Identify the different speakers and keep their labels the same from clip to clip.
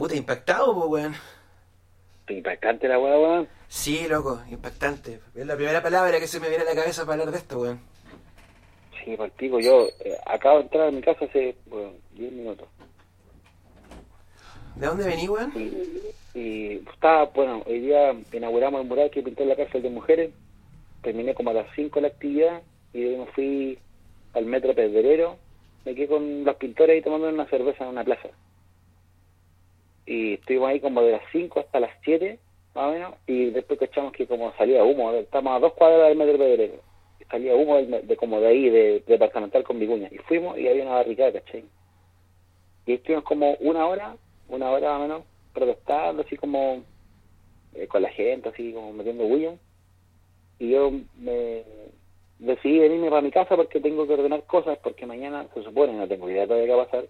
Speaker 1: Puta, impactado, pues, weón.
Speaker 2: Impactante la weá, weón.
Speaker 1: Sí, loco, impactante. Es la primera palabra que se me viene a la cabeza para hablar de esto, weón.
Speaker 2: Sí, por pico, yo eh, acabo de entrar a mi casa hace, bueno, 10 minutos.
Speaker 1: ¿De dónde venís, weón?
Speaker 2: Y, y estaba, bueno, hoy día inauguramos el mural que pintó en la cárcel de mujeres. Terminé como a las 5 la actividad y de ahí me fui al metro Pedrero. Me quedé con los pintores ahí tomando una cerveza en una plaza. Y estuvimos ahí como de las 5 hasta las 7, más o menos. Y después cachamos que como salía humo, estamos a dos cuadras del metro Pedrero. Salía humo de, como de ahí, de, departamental con Vicuña. Y fuimos y había una barricada, ¿cachai? Y estuvimos como una hora, una hora más o menos, protestando, así como eh, con la gente, así como metiendo bulla. Y yo me decidí venirme para mi casa porque tengo que ordenar cosas, porque mañana se supone, no tengo idea todavía qué va a pasar,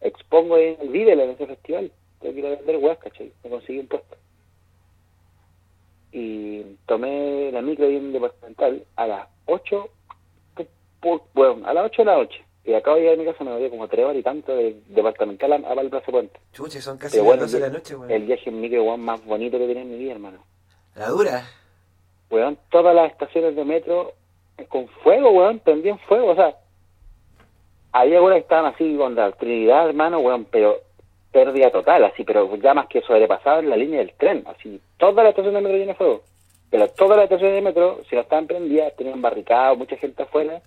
Speaker 2: expongo en el Vívela, en ese festival. Ir a vender weas, ¿cachai? Me conseguí un puesto. Y tomé la micro ahí en departamental a las 8, bueno, a las 8 de la noche. Y acabo de llegar a mi casa, me volví como tres horas y tanto de departamental a, a Valplaza Puente.
Speaker 1: Chuche, son casi
Speaker 2: Pero
Speaker 1: las
Speaker 2: bueno,
Speaker 1: 12 de la noche, weón.
Speaker 2: El viaje en micro weón, más bonito que tenía en mi vida, hermano.
Speaker 1: La dura.
Speaker 2: Weón, todas las estaciones de metro con fuego, weón, prendían fuego, o sea, había algunas que estaban así con la Trinidad, hermano, weón, pero pérdida total, así, pero ya más que sobrepasaban la línea del tren, así, todas las estaciones de metro llenas de fuego, pero todas las estaciones de metro, si no estaban prendidas, tenían barricados, mucha gente afuera,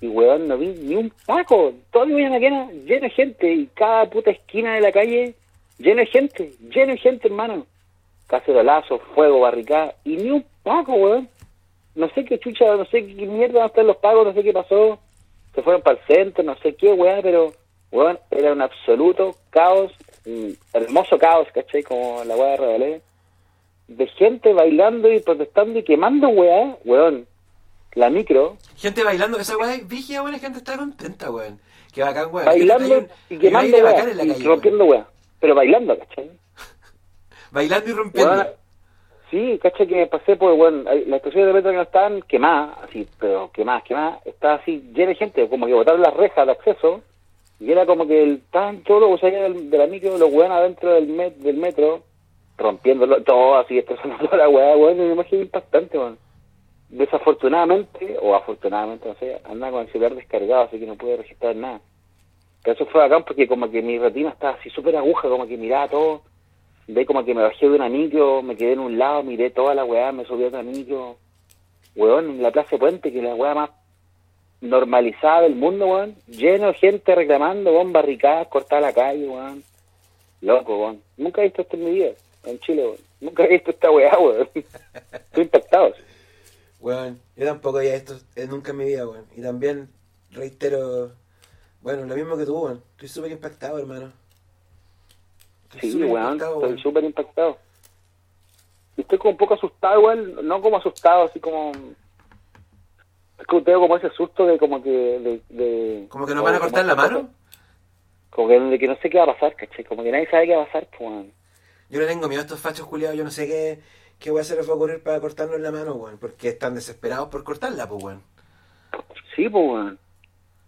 Speaker 2: y weón, no vi ni un taco, todo día llena, lleno de gente, y cada puta esquina de la calle, lleno de gente, lleno de gente, hermano, cacerolazo, fuego, barricada, y ni un paco, weón. No sé qué chucha, no sé qué mierda van a estar los pagos, no sé qué pasó. Se fueron para el centro, no sé qué, weón, pero, weón, era un absoluto caos, un hermoso caos, ¿cachai? Como la weá de Rebalé. De gente bailando y protestando y quemando weá, weón. La micro,
Speaker 1: Gente bailando, esa weá es vigia, weón, gente está contenta, weón. Qué bacán, weón.
Speaker 2: bailando
Speaker 1: Hay un-
Speaker 2: y quemando weá,
Speaker 1: bacán en la
Speaker 2: y
Speaker 1: calle, weón.
Speaker 2: rompiendo weá. Pero bailando, ¿cachai?
Speaker 1: Bailando y rompiendo.
Speaker 2: Weón, sí, caché que me pasé por, bueno, hay- las estaciones de metro que no estaban quemadas, así, pero quemadas, quemadas, estaba así llena de gente, como que botaron las rejas de acceso, y era como que el, estaban todos los usuarios del, de la micro, los weones adentro del, met, del metro, rompiéndolo todo, así, destrozando la weá, weón, una imagen impactante, weón. Desafortunadamente, o afortunadamente, no sé, andaba con el celular descargado, así que no pude registrar nada. Pero eso fue bacán porque como que mi retina estaba así súper aguja, como que miraba todo, Ve como que me bajé de una micro, me quedé en un lado, miré toda la weá, me subí a otra micro. Weón, en la Plaza Puente, que es la weá más normalizada del mundo, weón. Lleno de gente reclamando, weón, barricadas, cortada la calle, weón. Loco, weón. Nunca he visto esto en mi vida, en Chile, weón. Nunca he visto esta weá, weón. Estoy impactado.
Speaker 1: Weón, yo tampoco había esto eh, nunca en mi vida, weón. Y también reitero, bueno, lo mismo que tú, weón. Estoy súper impactado, hermano. Estoy
Speaker 2: Sí,
Speaker 1: súper
Speaker 2: weón,
Speaker 1: impactado,
Speaker 2: estoy
Speaker 1: weón.
Speaker 2: súper impactado. Y estoy como un poco asustado, igual, no como asustado, así como... Es que tengo como ese susto de como que... De, de-
Speaker 1: ¿Como que nos van a cortar la
Speaker 2: cosa-
Speaker 1: mano?
Speaker 2: Como que, de que no sé qué va a pasar, ¿cachai? Como que nadie sabe qué va a pasar, pues, weón.
Speaker 1: Yo le tengo miedo a estos fachos culiados, yo no sé qué, qué weá se les va a ocurrir para cortarnos la mano, weón. Porque están desesperados por cortarla, pues, weón.
Speaker 2: Sí, pues, weón.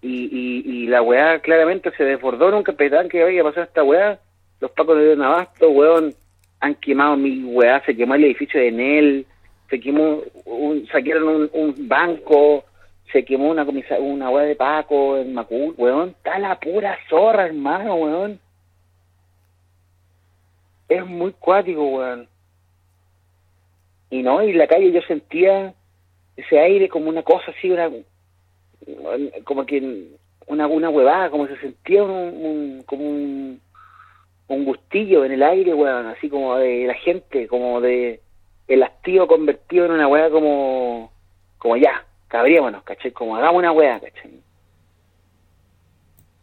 Speaker 2: Y, y, y la weá claramente se desbordó un capitán que había pasado esta weá. Los pacos de abasto, weón, han quemado mi weá, se quemó el edificio de Enel, se quemó, un, saquearon un, un banco, se quemó una comisa, una weá de Paco en Macul, weón. Está la pura zorra, hermano, weón. Es muy cuático, weón. Y no, y la calle yo sentía ese aire como una cosa así, una, como que una, una huevada, como se sentía un, un- como un, un gustillo en el aire, weón, así como de la gente, como de el hastío convertido en una hueá como, como ya, cabríamonos, ¿cachai? Como hagamos una hueá, ¿cachai?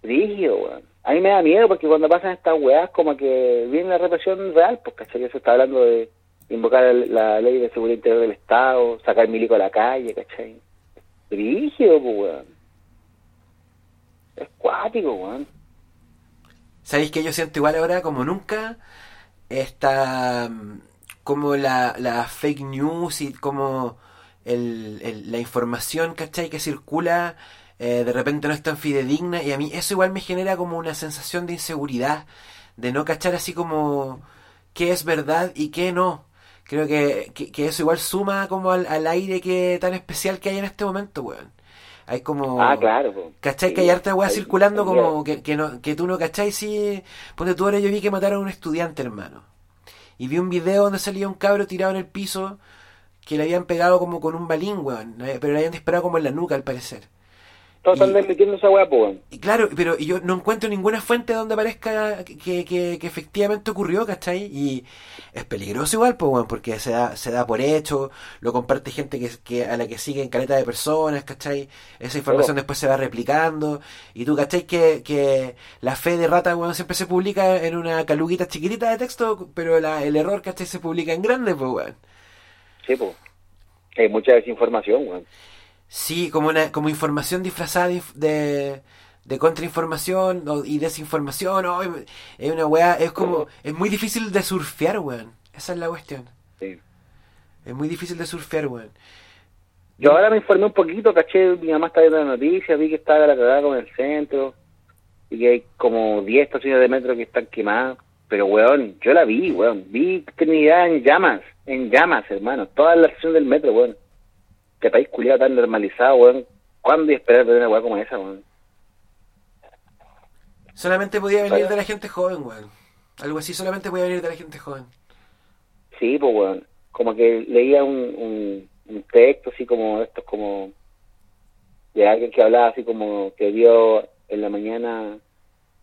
Speaker 2: Rígido, weón. A mí me da miedo porque cuando pasan estas weas como que viene la represión real, pues, ¿cachai? Ya se está hablando de invocar la ley de seguridad interior del Estado, sacar milico a la calle, ¿cachai? Rígido, pues, weón. Es cuático, weón.
Speaker 1: ¿Sabéis que yo siento igual ahora como nunca? Esta. Como la, la fake news y como el, el- la información, ¿cachai? Que circula eh, de repente no es tan fidedigna y a mí eso igual me genera como una sensación de inseguridad. de no cachar así como qué es verdad y qué no. Creo que, que, eso igual suma como al, al, aire que tan especial que hay en este momento, weón. Hay como...
Speaker 2: Ah, claro.
Speaker 1: ¿Cachai? que hay harta weá circulando como que, que, no, que tú no cachai si... Ponte tú ahora yo vi que mataron a un estudiante, hermano. Y vi un video donde salía un cabro tirado en el piso que le habían pegado como con un balín. Pero le habían disparado como en la nuca, al parecer.
Speaker 2: Todos están desmitiendo esa weá, pues.
Speaker 1: Y claro, pero yo no encuentro ninguna fuente donde aparezca que, que, que, efectivamente ocurrió, ¿cachai? Y es peligroso igual, pues, porque se da, se da por hecho, lo comparte gente que, que a la que siguen caleta de personas, ¿cachai? Esa información después se va replicando. Y tú, ¿cachai? Que, que la fe de rata, weón, siempre se publica en una caluguita chiquitita de texto, pero la, el error, ¿cachai? Se publica en grande, pues, weón.
Speaker 2: Sí, pues. Hay mucha desinformación, weón.
Speaker 1: Sí, como una como información disfrazada de, de, contrainformación y desinformación. es una weá, es como. Es muy difícil de surfear, weón. Esa es la cuestión.
Speaker 2: Sí.
Speaker 1: Es muy difícil de surfear, weón.
Speaker 2: Yo ahora me informé un poquito, caché, mi mamá está viendo la noticia, vi que estaba la cagada con el centro y que hay como 10 estaciones de metro que están quemadas. Pero, weón, yo la vi, weón. Vi Trinidad en llamas, en llamas, hermano. Toda la estación del metro, weón este país culiado tan normalizado, weón. ¿Cuándo esperar ver una weá como esa, weón?
Speaker 1: Solamente podía venir de la gente joven, weón. Algo así solamente podía venir de la gente joven.
Speaker 2: Sí, pues, weón. Como que leía un, un, texto así como estos como de alguien que hablaba así como que vio en la mañana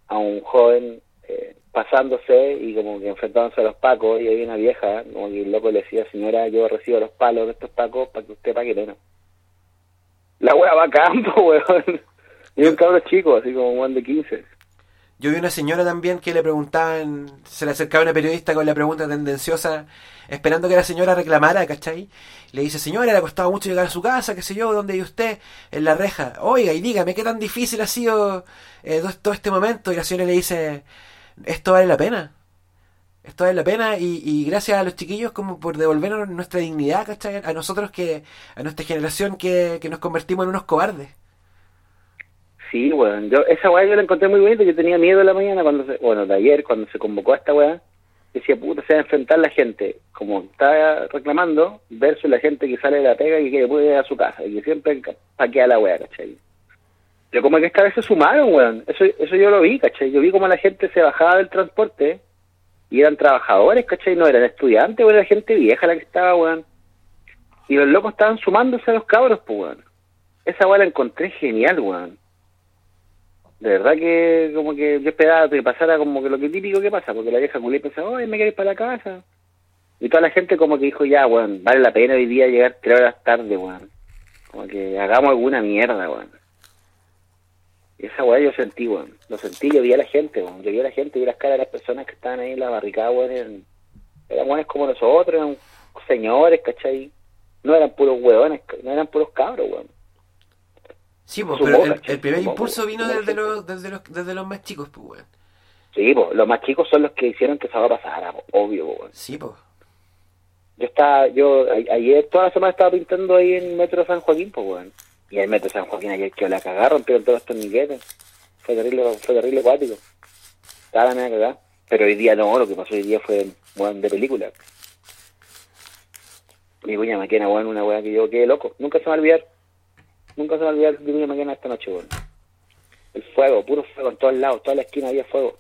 Speaker 2: a un joven eh, pasándose y como que enfrentándose a los pacos y había una vieja, como que el loco le decía, señora, yo recibo los palos de estos pacos para que usted pague menos. La wea va a campo, weón. Y un cabro chico, así como un de 15.
Speaker 1: Yo vi una señora también que le preguntaban, se le acercaba una periodista con la pregunta tendenciosa, esperando que la señora reclamara, ¿cachai? Le dice, señora, le ha costado mucho llegar a su casa, qué sé yo, ¿dónde vive usted? En la reja. Oiga, y dígame, ¿qué tan difícil ha sido eh, todo este momento? Y la señora le dice, esto vale la pena. Esto vale la pena y, gracias a los chiquillos como por devolvernos nuestra dignidad, ¿cachai? A nosotros que, a nuestra generación que, nos convertimos en unos cobardes.
Speaker 2: Sí, weón. Yo, esa weá yo la encontré muy bonita. Yo tenía miedo de la mañana, cuando se, bueno, de ayer, cuando se convocó a esta weá. Decía, puta, se va a enfrentar la gente, como está reclamando, versus la gente que sale de la pega y que puede ir a su casa, y que siempre paquea la weá, ¿cachai? Pero como que esta vez se sumaron, weón. Eso, eso yo lo vi, ¿cachai? Yo vi como la gente se bajaba del transporte y eran trabajadores, ¿cachai? No eran estudiantes, weón, era gente vieja la que estaba, weón. Y los locos estaban sumándose a los cabros, pues, weón. Esa weón la encontré genial, weón. De verdad que como que yo esperaba que pasara como que lo que típico que pasa, porque la vieja culé pensaba, oye, me queréis para la casa. Y toda la gente como que dijo, ya, weón, vale la pena hoy día llegar tres horas tarde, weón. Como que hagamos alguna mierda, weón. Esa weá yo sentí, weón. Lo sentí, yo vi a la gente, weón. Yo vi a la gente, vi las caras de las personas que estaban ahí en la barricada, weón. Eran, eran como nosotros, eran señores, ¿cachai? No eran puros weones, no eran puros cabros, weón.
Speaker 1: Sí, pues, pero el, primer impulso vino desde los, desde, los, desde los más chicos, pues, weón.
Speaker 2: Sí, pues, los más chicos son los que hicieron que esa va a pasar, obvio, weón.
Speaker 1: Sí, pues.
Speaker 2: Yo estaba, yo ayer toda la semana estaba pintando ahí en Metro San Joaquín, pues, weón. Y el metro San Joaquín ayer que la cagaron, pero todos los torniquetes. Fue terrible, fue terrible acuático. Estaba la cagada. Pero hoy día no, lo que pasó hoy día fue bueno, de película. Mi cuña maquena, bueno, una weá que yo quedé loco. Nunca se me va a olvidar. Nunca se me va a olvidar mi maquena esta noche, weón. El fuego, puro fuego en todos lados, toda la esquina había fuego.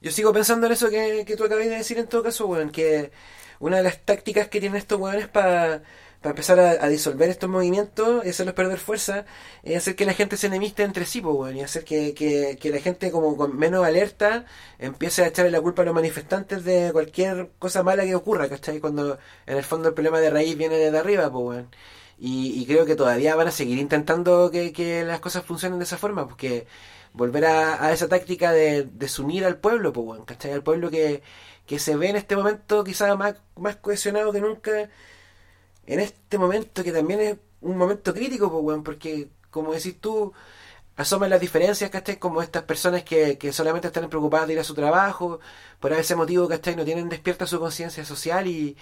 Speaker 1: Yo sigo pensando en eso que, que tú acabas de decir en todo caso, weón, que una de las tácticas que tienen estos weones para para empezar a, disolver estos movimientos y hacerlos perder fuerza y hacer que la gente se enemiste entre sí, pues, y hacer que, que, la gente como con menos alerta empiece a echarle la culpa a los manifestantes de cualquier cosa mala que ocurra, ¿cachai? Cuando en el fondo el problema de raíz viene desde arriba, pues, Y, creo que todavía van a seguir intentando que, las cosas funcionen de esa forma, porque volver a, esa táctica de desunir al pueblo, pues, ¿cachai? Al pueblo que, que se ve en este momento quizás más, más cohesionado que nunca en este momento que también es un momento crítico, pues, porque como decís tú, asoman las diferencias, ¿cachai? Como estas personas que, que solamente están preocupadas de ir a su trabajo, por ese motivo, ¿cachai? No tienen despierta su conciencia social y,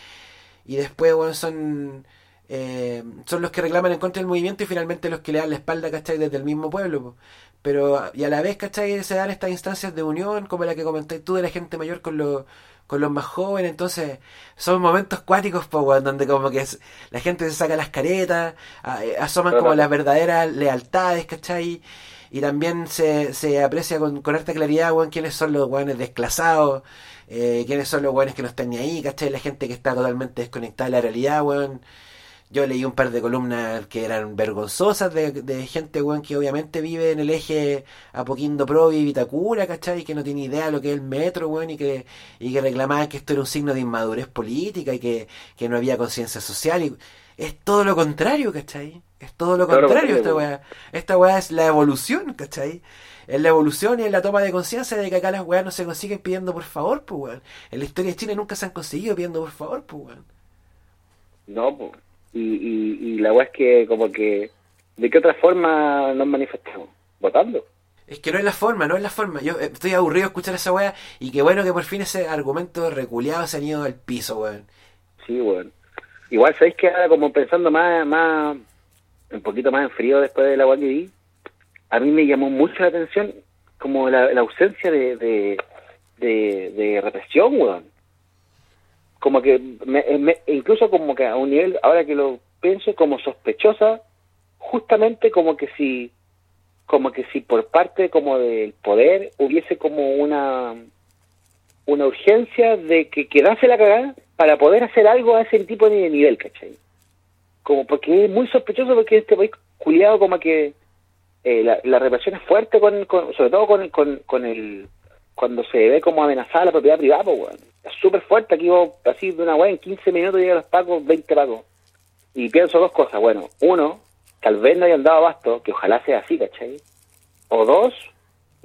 Speaker 1: y después, son eh, son los que reclaman en contra del movimiento y finalmente los que le dan la espalda, ¿cachai? Desde el mismo pueblo. Pero, y a la vez, ¿cachai? Se dan estas instancias de unión, como la que comentáis tú de la gente mayor con los con los más jóvenes, entonces son momentos cuáticos, pues, donde como que la gente se saca las caretas, eh, asoman como las verdaderas lealtades, ¿cachai? Y también se, se aprecia con, con harta claridad, weón, quiénes son los weones desclasados, eh, quiénes son los weones que no están ni ahí, ¿cachai? La gente que está totalmente desconectada de la realidad, weón. Yo leí un par de columnas que eran vergonzosas de, de gente, weón, que obviamente vive en el eje Apoquindo Pro y Vitacura, ¿cachai? Que no tiene idea de lo que es el metro, weón, y que, y que reclamaban que esto era un signo de inmadurez política y que, que no había conciencia social. Y es todo lo contrario, ¿cachai? Es todo lo contrario esta weá. Esta weá es la evolución, ¿cachai? Es la evolución y es la toma de conciencia de que acá las weas no se consiguen pidiendo por favor, pues weón. En la historia de Chile nunca se han conseguido pidiendo por favor, pues weón.
Speaker 2: No, pues y, y, y la weá es que como que ¿de qué otra forma nos manifestamos? Votando.
Speaker 1: Es que no es la forma, no es la forma. Yo eh, estoy aburrido de escuchar esa weá y qué bueno que por fin ese argumento reculeado se han ido al piso, weón.
Speaker 2: Sí, weón. Igual sabéis que ahora como pensando más, más, un poquito más en frío después de la weá que vi, a mí me llamó mucho la atención como la, la ausencia de, de, de, de represión, weón como que me, incluso como que a un nivel ahora que lo pienso como sospechosa justamente como que si como que si por parte como del poder hubiese como una una urgencia de que quedase la cagada para poder hacer algo a ese tipo de nivel, ¿cachai? Como porque es muy sospechoso porque este país culiado como que eh, la, la represión es fuerte con, con sobre todo con, con, con el cuando se ve como amenazada la propiedad privada, pues, weón. Es súper fuerte, aquí vos, así de una weá, en 15 minutos llegan los pacos, 20 pacos. Y pienso dos cosas, bueno, uno, tal vez no hayan dado abasto, que ojalá sea así, ¿cachai? O dos,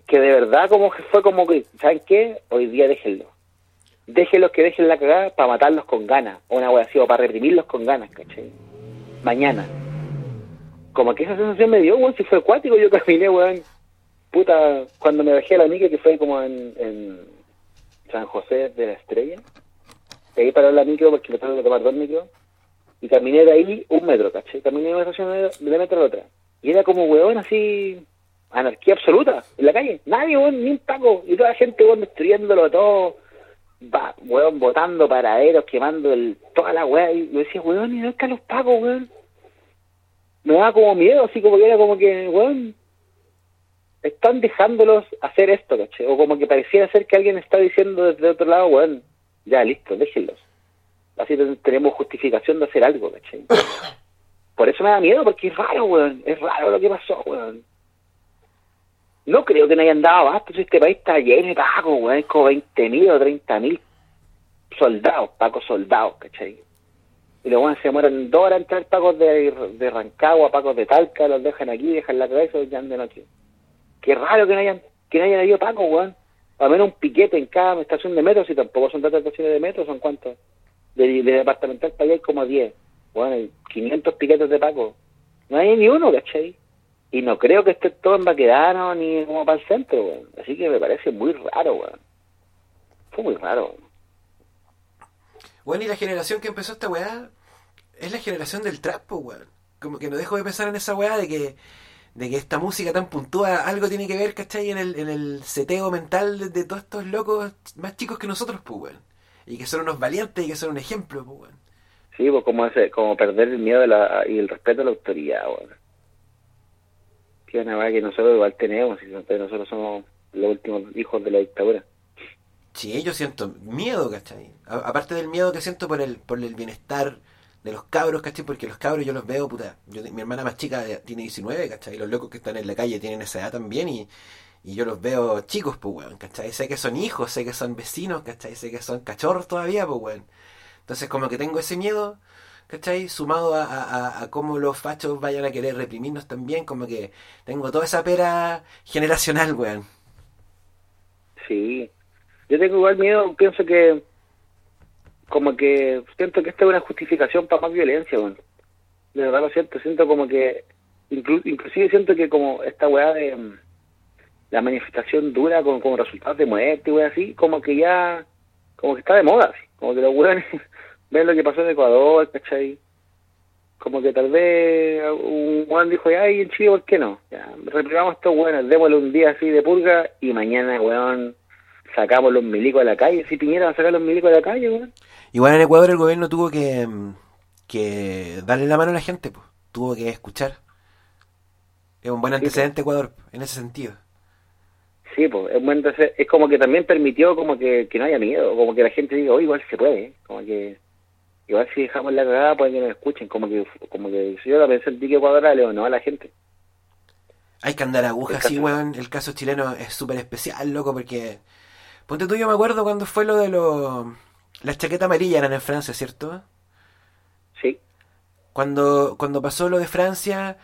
Speaker 2: que de verdad como que fue como que, ¿saben qué? Hoy día déjenlo. Déjenlos que dejen la cagada para matarlos con ganas, o una weá así, o para reprimirlos con ganas, ¿cachai? Mañana. Como que esa sensación me dio, weón, si fue acuático, yo caminé, weón, puta, cuando me bajé a la micro, que fue como en, San José de la Estrella, ahí paró la micro porque me tengo que tomar dos micros, y caminé de ahí un metro, ¿caché? Caminé una estación de, de metro a la otra. Y era como, weón, así, anarquía absoluta en la calle. Nadie, weón, ni un taco. Y toda la gente, weón, destruyéndolo todo. Va, weón, botando paraderos, quemando el, toda la weá. Y yo decía, weón, ¿y no están los pacos, weón? Me daba como miedo, así como que era como que, weón, están dejándolos hacer esto, ¿caché? O como que pareciera ser que alguien está diciendo desde otro lado, bueno, ya listo, déjenlos. Así tenemos justificación de hacer algo, ¿caché? Por eso me da miedo, porque es raro, weón. Es raro lo que pasó, weón. No creo que no hayan dado abasto. Este país está lleno de pacos, weón. Es como 20.000 o 30.000 soldados, pacos soldados, ¿cachai? Y luego se mueren dos horas entrar pacos de, de Rancagua, pacos de Talca, los dejan aquí, dejan la cabeza y ya de noche. Qué raro que no hayan, que no hayan habido Paco, weón. Al menos un piquete en cada estación de metro, si tampoco son tantas estaciones de metro, son cuántos. De, departamental para allá hay como 10. Bueno, hay 500 piquetes de Paco. No hay ni uno, ¿cachai? Y no creo que esté todo en Baquedano ni como para el centro, weón. Así que me parece muy raro, weón. Fue muy raro.
Speaker 1: Bueno, y la generación que empezó esta weá es la generación del trapo, weón. Como que no dejo de pensar en esa weá de que de que esta música tan puntúa algo tiene que ver, ¿cachai? En el, en el seteo mental de, todos estos locos más chicos que nosotros, pues, weón. Y que son unos valientes y que son un ejemplo, pues, weón.
Speaker 2: Sí, pues como, ese, como perder el miedo de la, y el respeto a la autoridad, weón. Que una que nosotros igual tenemos, y nosotros somos los últimos hijos de la dictadura.
Speaker 1: Sí, yo siento miedo, ¿cachai? aparte del miedo que siento por el, por el bienestar de los cabros, ¿cachai? Porque los cabros yo los veo, puta. Yo, mi hermana más chica tiene 19, ¿cachai? Y los locos que están en la calle tienen esa edad también y, y yo los veo chicos, pues, weón, ¿cachai? Sé que son hijos, sé que son vecinos, ¿cachai? Sé que son cachorros todavía, pues, weón. Entonces, como que tengo ese miedo, ¿cachai? Sumado a, a, a, cómo los fachos vayan a querer reprimirnos también, como que tengo toda esa pera generacional, weón.
Speaker 2: Sí. Yo tengo igual miedo, pienso que como que siento que esta es una justificación para más violencia, bueno. De verdad lo siento, siento como que, inclusive siento que como esta weá de mm, la manifestación dura con como resultados de muerte y así, como que ya, como que está de moda, así. como que los weones ven lo que pasó en Ecuador, ¿cachai? como que tal vez un weón dijo, ay, en Chile, ¿por qué no? Ya, reprimamos estos weones, démosle un día así de purga y mañana, weón, sacamos los milicos a la calle. Si Piñera va a sacar los milicos a la calle, weón.
Speaker 1: Igual en Ecuador el gobierno tuvo que, que darle la mano a la gente, pues. Tuvo que escuchar. Es un buen antecedente Ecuador, en ese sentido.
Speaker 2: Sí, pues, es, buen antecedente. es como que también permitió como que, que no haya miedo, como que la gente diga, oh, igual se puede, como que igual si dejamos la cagada pueden que nos escuchen, como que como que si yo la pensé el que Ecuador o no a la gente.
Speaker 1: Hay que andar agujas, sí, weón. El caso chileno es súper especial, loco, porque... Ponte tú, yo me acuerdo cuando fue lo de los... Las chaquetas amarillas eran en Francia, ¿cierto?
Speaker 2: Sí.
Speaker 1: Cuando, cuando pasó lo de Francia,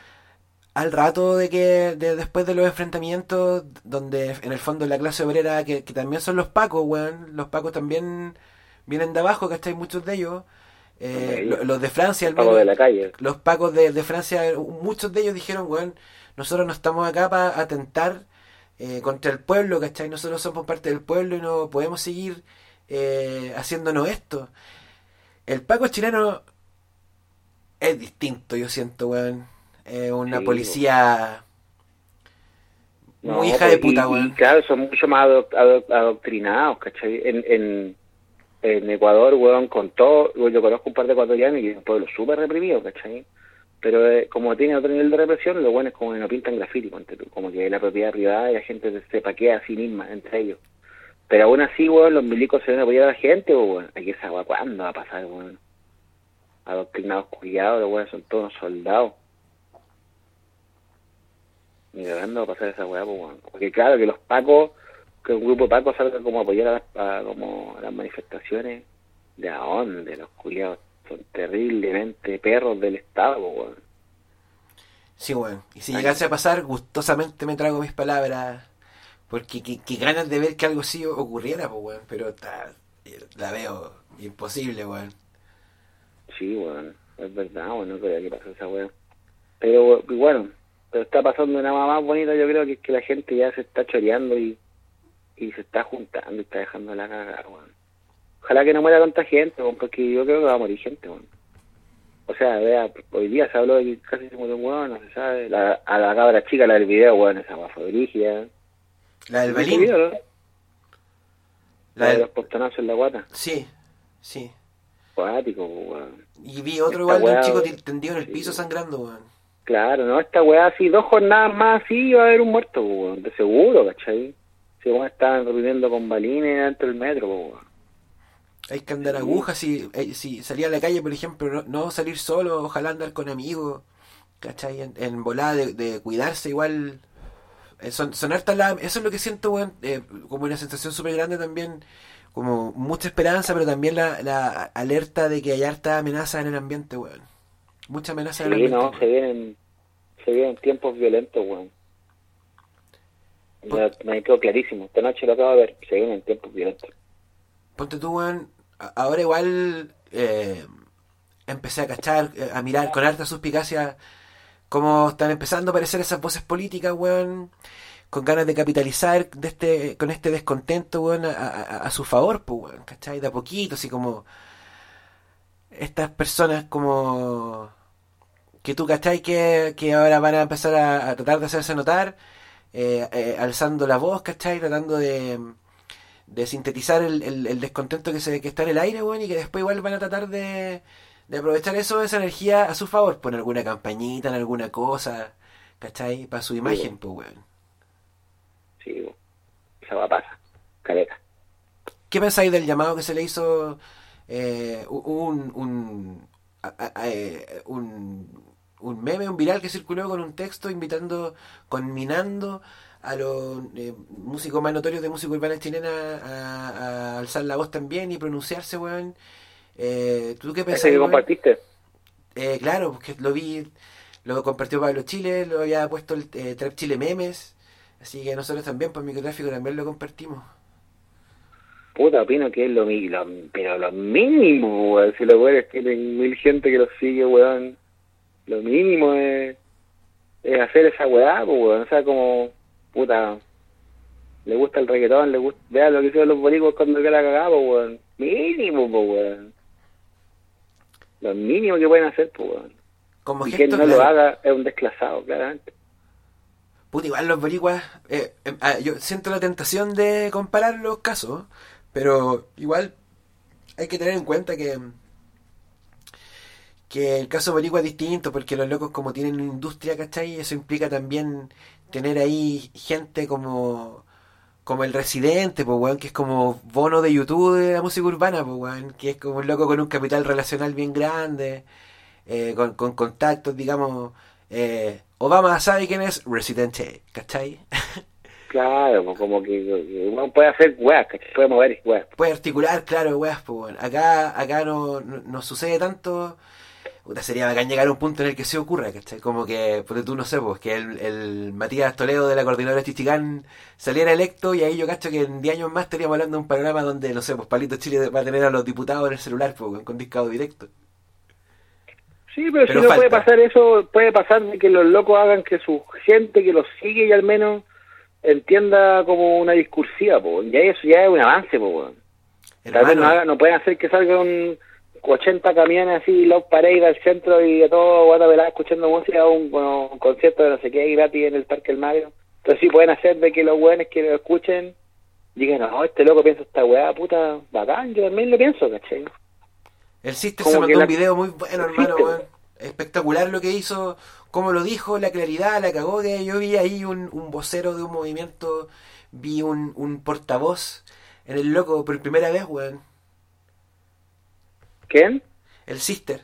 Speaker 1: al rato de que de, después de los enfrentamientos, donde en el fondo la clase obrera, que, que también son los pacos, weón, los pacos también vienen de abajo, ¿cachai? Muchos de ellos. Eh, los de Francia,
Speaker 2: al menos, de la calle.
Speaker 1: los pacos de, de, Francia, muchos de ellos dijeron, weón, nosotros no estamos acá para atentar eh, contra el pueblo, ¿cachai? Nosotros somos parte del pueblo y no podemos seguir eh, haciéndonos esto. El paco chileno es distinto, yo siento, weón. Es una policía muy hija de puta, weón.
Speaker 2: claro, son mucho más adoctrinados, ¿cachai? En, en, en Ecuador, weón, con todo, yo conozco un par de ecuatorianos y es un pueblo súper reprimido, ¿cachai? Pero eh, como tiene otro nivel de represión, lo bueno es como que no pintan grafiti, como que la propiedad privada y la gente se paquea a sí misma, entre ellos. Pero aún así, weón, los milicos se van a apoyar a la gente, weón. Aquí esa weón, ¿cuándo va a pasar, weón? Adoctrinados, cuidados, weón, son todos soldados. Ni cagando va a pasar esa weá, weón. Porque claro, que los pacos, que un grupo de pacos salga como a apoyar a, como las manifestaciones, ¿de a dónde? Los culiados son terriblemente perros del Estado, weón.
Speaker 1: Sí, weón. Y si llegase a pasar, gustosamente me trago mis palabras porque qué, ganas de ver que algo así ocurriera, pues, weón. Pero la veo imposible, weón.
Speaker 2: Sí, weón. Es verdad, weón. No creo que pase esa weón. Pero, bueno, pero está pasando una más bonita, yo creo que es que la gente ya se está choreando y, y se está juntando y está dejando la cagada, weón. Ojalá que no muera tanta gente, porque yo creo que va a morir gente. O sea, vea, hoy día se habló de que casi se murió un weón, no se sabe. La, a la cabra chica, la del video, weón, esa weón fue brígida.
Speaker 1: La del Belín.
Speaker 2: La, de los postonazos en la guata.
Speaker 1: Sí, sí.
Speaker 2: Cuático, weón.
Speaker 1: Y vi otro igual de un chico tendido en el piso sangrando, weón.
Speaker 2: Claro, no, esta weá así, dos jornadas más así iba a haber un muerto, weón. De seguro, ¿cachai? Si weón estaban reprimiendo con balines dentro del metro, weón.
Speaker 1: Hay que andar agujas, si, eh, si salir a la calle, por ejemplo, no, salir solo, ojalá andar con amigos, ¿cachai? En, en volada de, de cuidarse igual eh, son, son hartas eso es lo que siento, weón, eh, como una sensación súper grande también, como mucha esperanza, pero también la, la alerta de que hay harta amenaza en el ambiente, weón. Mucha amenaza en el ambiente.
Speaker 2: no, se vienen, se vienen tiempos violentos, weón. Me, me, quedó clarísimo. Esta noche lo acabo de ver. Se vienen tiempos violentos.
Speaker 1: Ponte tú, weón. Ahora igual eh, empecé a cachar, a mirar con harta suspicacia cómo están empezando a aparecer esas voces políticas, weón, con ganas de capitalizar de este, con este descontento, weón, a, su favor, pues, weón, ¿cachai? De a poquito, así como estas personas como que tú, ¿cachai? Que, que ahora van a empezar a, tratar de hacerse notar, eh, eh, alzando la voz, ¿cachai? Tratando de, de sintetizar el, el, descontento que, se, que está en el aire, weón, y que después igual van a tratar de de aprovechar eso, esa energía a su favor, poner alguna campañita en alguna cosa, ¿cachai? Para su imagen, pues, weón.
Speaker 2: Sí, esa va a pasar, caleta.
Speaker 1: ¿Qué pensáis del llamado que se le hizo eh, un, un, eh, un, un meme, un viral que circuló con un texto invitando, conminando a los eh, músicos más notorios de música urbana chilena a, a, alzar la voz también y pronunciarse, weón, eh, ¿Tú qué pensás?
Speaker 2: que compartiste?
Speaker 1: Eh, claro, porque lo vi, lo compartió Pablo Chile, lo había puesto el eh, Trap Chile Memes, así que nosotros también, por micrográfico, también lo compartimos.
Speaker 2: Puta, opino que es lo, lo pero lo mínimo, weón. Si lo es tienen mil gente que lo sigue, weón. Lo mínimo es, es hacer esa weá, weón. O sea, como, puta, le gusta el reggaetón, le gusta, vea lo que hicieron los bolivianos cuando que la cagaba, Mínimo, weón lo mínimo que pueden hacer, pues,
Speaker 1: Como
Speaker 2: y
Speaker 1: gesto,
Speaker 2: quien no lo haga es un desclasado, claramente.
Speaker 1: Puta, igual los boricuas, eh, eh, ah, yo siento la tentación de comparar los casos, pero igual hay que tener en cuenta que que el caso boricua es distinto, porque los locos como tienen una industria, ¿cachai? Eso implica también tener ahí gente como como el residente, pues weón, que es como bono de YouTube de la música urbana, pues weón, que es como un loco con un capital relacional bien grande, eh, con, con contactos, digamos, eh, Obama sabe quién es Residente, ¿cachai?
Speaker 2: Claro, pues como que, uno puede hacer weas, puede mover weas.
Speaker 1: Puede articular, claro, weas, pues weón. Acá, acá no, no, no sucede tanto. Sería bacán llegar a un punto en el que se ocurra, ¿cachai? Como que, porque tú no sé, pues, que el, el Matías Toledo de la coordinadora Chichigán saliera electo y ahí yo cacho que en 10 años más estaríamos hablando de un panorama donde, no sé, pues Palito Chile va a tener a los diputados en el celular, pues, con discado directo.
Speaker 2: Sí, pero,
Speaker 1: Pero
Speaker 2: si no puede pasar eso, puede pasar que los locos hagan que su gente que los sigue y al menos entienda como una discursiva, pues. Ya eso ya es un avance, pues. Tal vez no, haga- no pueden hacer que salga un 80 camiones así, Low Parade al centro y a todo Guatapelá escuchando música un, bueno, un concierto de no sé qué gratis en el Parque del Mario. Entonces sí pueden hacer de que los weones que lo escuchen digan, no, este loco piensa esta weá, puta, bacán, yo también lo pienso, ¿cachai?
Speaker 1: El Sister
Speaker 2: Como
Speaker 1: se mandó
Speaker 2: la-
Speaker 1: un video muy bueno, hermano, weón. Espectacular lo que hizo, cómo lo dijo, la claridad, la cagó. Que yo vi ahí un, un vocero de un movimiento, vi un, un portavoz en el loco por primera vez, weón.
Speaker 2: ¿Quién?
Speaker 1: El Sister.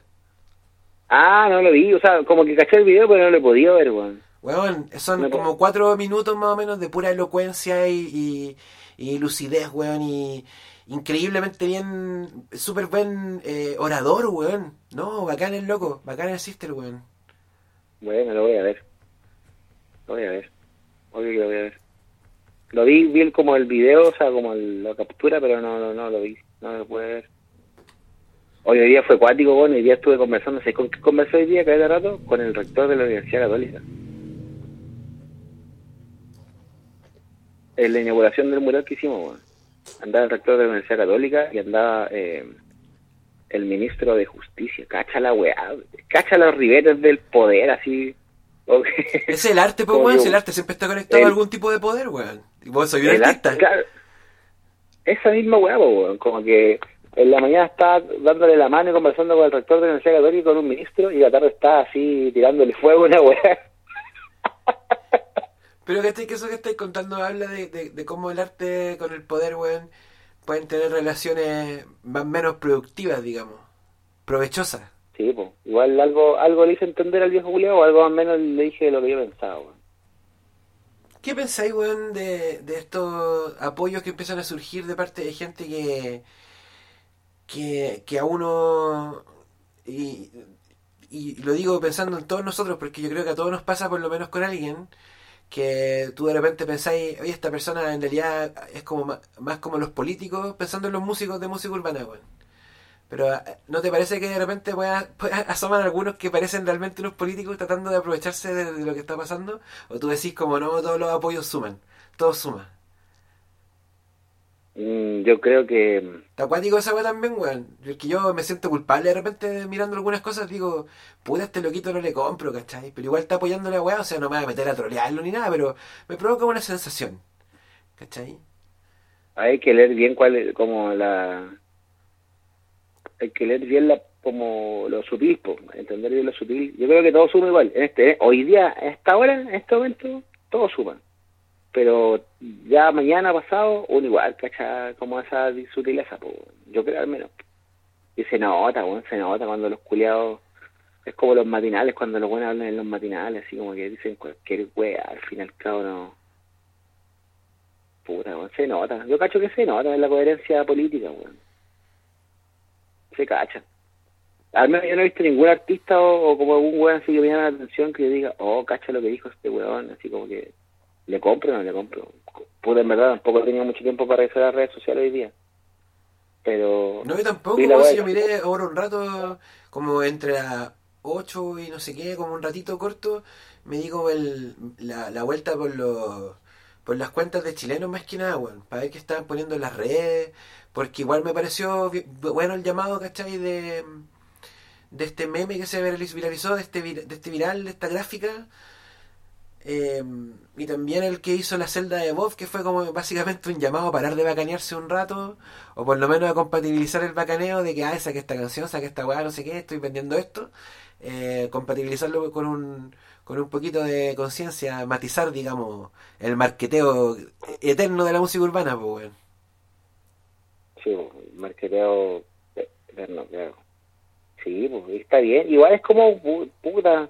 Speaker 2: Ah, no lo vi, o sea, como que caché el video, pero no lo he podido ver, weón.
Speaker 1: Weón, son como cuatro minutos más o menos de pura elocuencia y, y, y lucidez, weón, y increíblemente bien, súper buen eh, orador, weón. No, bacán el loco, bacán el Sister, weón.
Speaker 2: Bueno, lo voy a ver. Lo voy a ver. Obvio que lo voy a ver. Lo vi, vi como el video, o sea, como el- la captura, pero no, no, no lo vi. No lo pude ver. Hoy, día fue cuático, bueno, hoy día estuve conversando, ¿sabes con qué conversé hoy día, cada rato? Con el rector de la Universidad Católica. En la inauguración del mural que hicimos, bueno. Andaba el rector de la Universidad Católica y andaba eh, el ministro de Justicia. Cacha la weá, cacha los ribetes del poder, así.
Speaker 1: Es el arte, pues, weón. el arte siempre está conectado
Speaker 2: el-
Speaker 1: a algún tipo de poder, weón. Y vos soy un artista.
Speaker 2: claro. Esa misma weá, po, weón. Como que en la mañana está dándole la mano y conversando con el rector de la Universidad Católica y con un ministro, y la tarde está así tirándole fuego a una weá.
Speaker 1: Pero que que eso que estáis contando habla de, de, de cómo el arte con el poder, weón, pueden tener relaciones más menos productivas, digamos. Provechosas.
Speaker 2: Sí, pues. Igual algo algo le hice entender al viejo Julio, o algo más o menos le dije de lo que yo pensaba, weón.
Speaker 1: ¿Qué pensáis, weón, de, de estos apoyos que empiezan a surgir de parte de gente que, que, que a uno, y, y lo digo pensando en todos nosotros, porque yo creo que a todos nos pasa por lo menos con alguien, que tú de repente pensáis, oye, esta persona en realidad es como más, como los políticos, pensando en los músicos de música urbana, weón. Pero eh, ¿no te parece que de repente pueda, pueda- asoman algunos que parecen realmente unos políticos tratando de aprovecharse de, de lo que está pasando? ¿O tú decís como no, todos los apoyos suman? Todos suman.
Speaker 2: Mm, yo creo que
Speaker 1: Está acuático esa weá también, weón. Porque yo me siento culpable de repente mirando algunas cosas, digo, puta, este loquito no le compro, ¿cachai? Pero igual está apoyando la weá, o sea, no me voy a meter a trolearlo ni nada, pero me provoca una sensación, ¿cachai?
Speaker 2: hay que leer bien cuál es, como la hay que leer bien la como lo sutil po, entender bien lo sutil yo creo que todo suma igual en este hoy día a esta hora en este momento todo suma pero ya mañana pasado uno igual cacha como esa sutileza po, yo creo al menos y se nota weón, se nota cuando los culiados es como los matinales cuando los buenos hablan en los matinales así como que dicen cualquier wea al fin y al cabo no Puta, weón, se nota. Yo cacho que se nota en la coherencia política, weón. Se cacha. Al menos yo no he visto ningún artista o, como algún weón así que me llama la atención que diga, oh, cacha lo que dijo este weón, así como que le compro no le compro. Puta, en verdad, tampoco tenido mucho tiempo para revisar las redes sociales hoy día. Pero...
Speaker 1: No, yo tampoco,
Speaker 2: weá
Speaker 1: si yo miré ahora un rato, como entre las 8 y no sé qué, como un ratito corto, me di como el, la, la vuelta por los por las cuentas de chilenos más que nada, weón, para ver qué estaban poniendo en las redes, porque igual me pareció bueno el llamado, ¿cachai? De, de este meme que se viralizó, de este, de este viral, de esta gráfica. Eh, y también el que hizo la celda de Bob, que fue como básicamente un llamado a parar de bacanearse un rato, o por lo menos a compatibilizar el bacaneo de que, ah, saqué esta canción, saqué esta weá, no sé qué, estoy vendiendo esto. Eh, compatibilizarlo con un, con un poquito de conciencia, matizar, digamos, el marqueteo eterno de la música urbana, pues, weón.
Speaker 2: Sí, marqueteo eterno, claro. Sí, pues está bien. Igual es como, puta,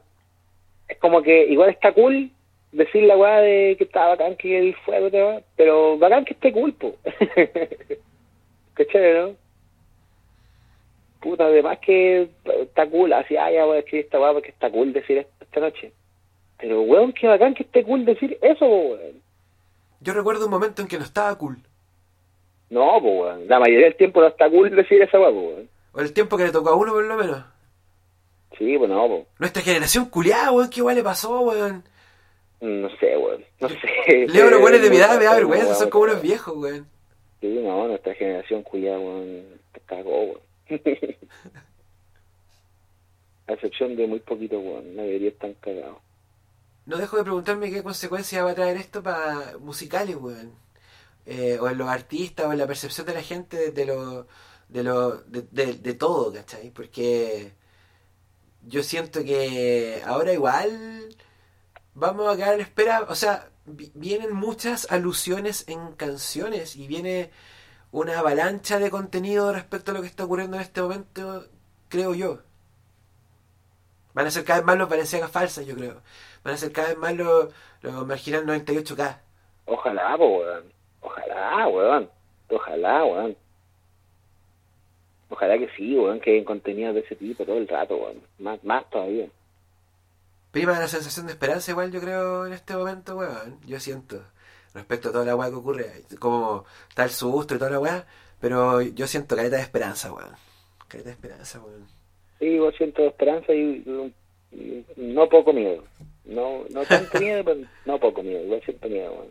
Speaker 2: es como que igual está cool decir la weá de que estaba bacán que el fuego, pero bacán que esté cool, pues. Qué chévere, ¿no? Puta, además que está cool, así, ah, ya voy a decir esta weá porque está cool decir esto esta noche. Pero, weón, qué bacán que esté cool decir eso, weón.
Speaker 1: Yo recuerdo un momento en que no estaba cool.
Speaker 2: No, pues, weón. La mayoría del tiempo no está cool decir esa weá, weón.
Speaker 1: O el tiempo que le tocó a uno, por lo menos.
Speaker 2: Sí, pues no, pues.
Speaker 1: Nuestra generación culiada, weón, qué weón le pasó, weón.
Speaker 2: No sé, weón. No sé.
Speaker 1: Leo los weones de mi edad me da vergüenza, son como unos viejos, weón.
Speaker 2: Sí, no, nuestra generación culiada, weón, te cagó, weón. a excepción de muy poquito, weón. La mayoría están cagados.
Speaker 1: No dejo de preguntarme qué consecuencias va a traer esto para musicales, weón. Eh, o en los artistas, o en la percepción de la gente de lo, de, lo, de, de, todo, ¿cachai? Porque yo siento que ahora igual vamos a quedar en espera, o sea, vienen muchas alusiones en canciones y viene una avalancha de contenido respecto a lo que está ocurriendo en este momento, creo yo. Van a ser cada vez más los valencianas falsas, yo creo. Van a ser cada vez más los, los marginal 98K.
Speaker 2: Ojalá, weón. Ojalá, weón. Ojalá, weón. Ojalá que sí, weón, que hay contenido de ese tipo todo el rato, weón. Más, más todavía.
Speaker 1: Prima la sensación de esperanza igual yo creo en este momento, weón. Yo siento. Respecto a toda la weá que ocurre. Como el susto y toda la weá. Pero yo siento careta de esperanza, weón. Careta de esperanza, weón.
Speaker 2: Sí, yo siento esperanza y, no poco miedo. No, no tanto miedo, pero no poco miedo. Igual siento miedo, weón.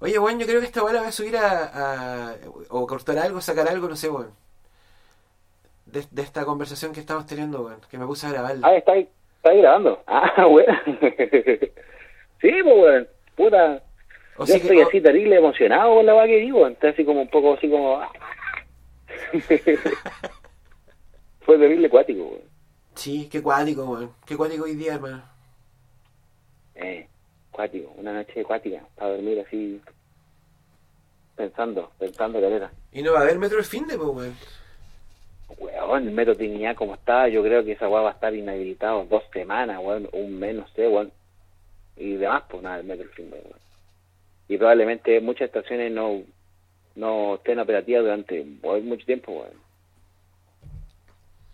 Speaker 1: Oye, weón, yo creo que esta weá la va a subir a, a, o cortar algo, sacar algo, no sé, weón. De, de, esta conversación que estamos teniendo, weón. Que me puse a grabar.
Speaker 2: Ah, está ahí, está ahí grabando. Ah, weón. sí, pues, weón. Puta. yo estoy así terrible emocionado con la weá que digo. Está así como un poco así como... Fue terrible cuático, weón.
Speaker 1: Sí, qué cuático, weón. Qué cuático hoy día, hermano.
Speaker 2: Eh, cuático. Una noche cuática. Para dormir así... Pensando, pensando caleta.
Speaker 1: ¿Y no va a haber metro el fin de, pues, weón?
Speaker 2: Weón, el metro Dignidad como está, yo creo que esa weá va a estar inhabilitado dos semanas, weón, un mes, no sé, weón. Y demás, pues nada, el metro de, weón. Y probablemente muchas estaciones no, no estén operativas durante mucho tiempo, weón.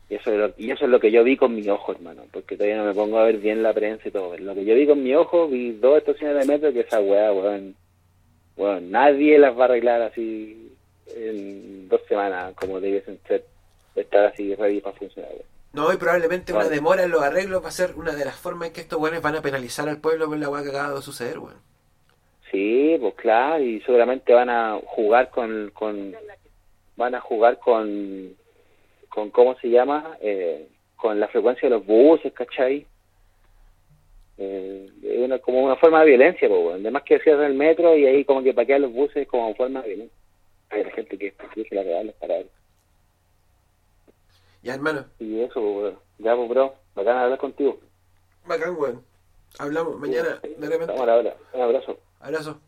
Speaker 2: Y eso, es lo, y eso es lo que yo vi con mi ojo, hermano, porque todavía no me pongo a ver bien la prensa y todo. Lo que yo vi con mi ojo, vi dos estaciones de metro que esa weá, weón, weón, nadie las va a arreglar así en dos semanas como debiesen ser, estar así ready para funcionar.
Speaker 1: No, y probablemente una demora en los arreglos va a ser una de las formas en que estos weones van a penalizar al pueblo por la weá que acaba de suceder, weón.
Speaker 2: Sí, pues claro, y seguramente van a jugar con, con van a jugar con con cómo se llama, eh, con la frecuencia de los buses, ¿cachai? Eh, una, como una forma de violencia, pues, además que cierran el metro y ahí como que paquean los buses como forma de violencia. Hay gente que dice la verdad para.
Speaker 1: Ya, hermano.
Speaker 2: Y eso, pues, ya, pues, bro, bacán hablar contigo.
Speaker 1: Bacán, weón. Hablamos mañana,
Speaker 2: de repente. Vamos a la hora. Un abrazo.
Speaker 1: Abrazo.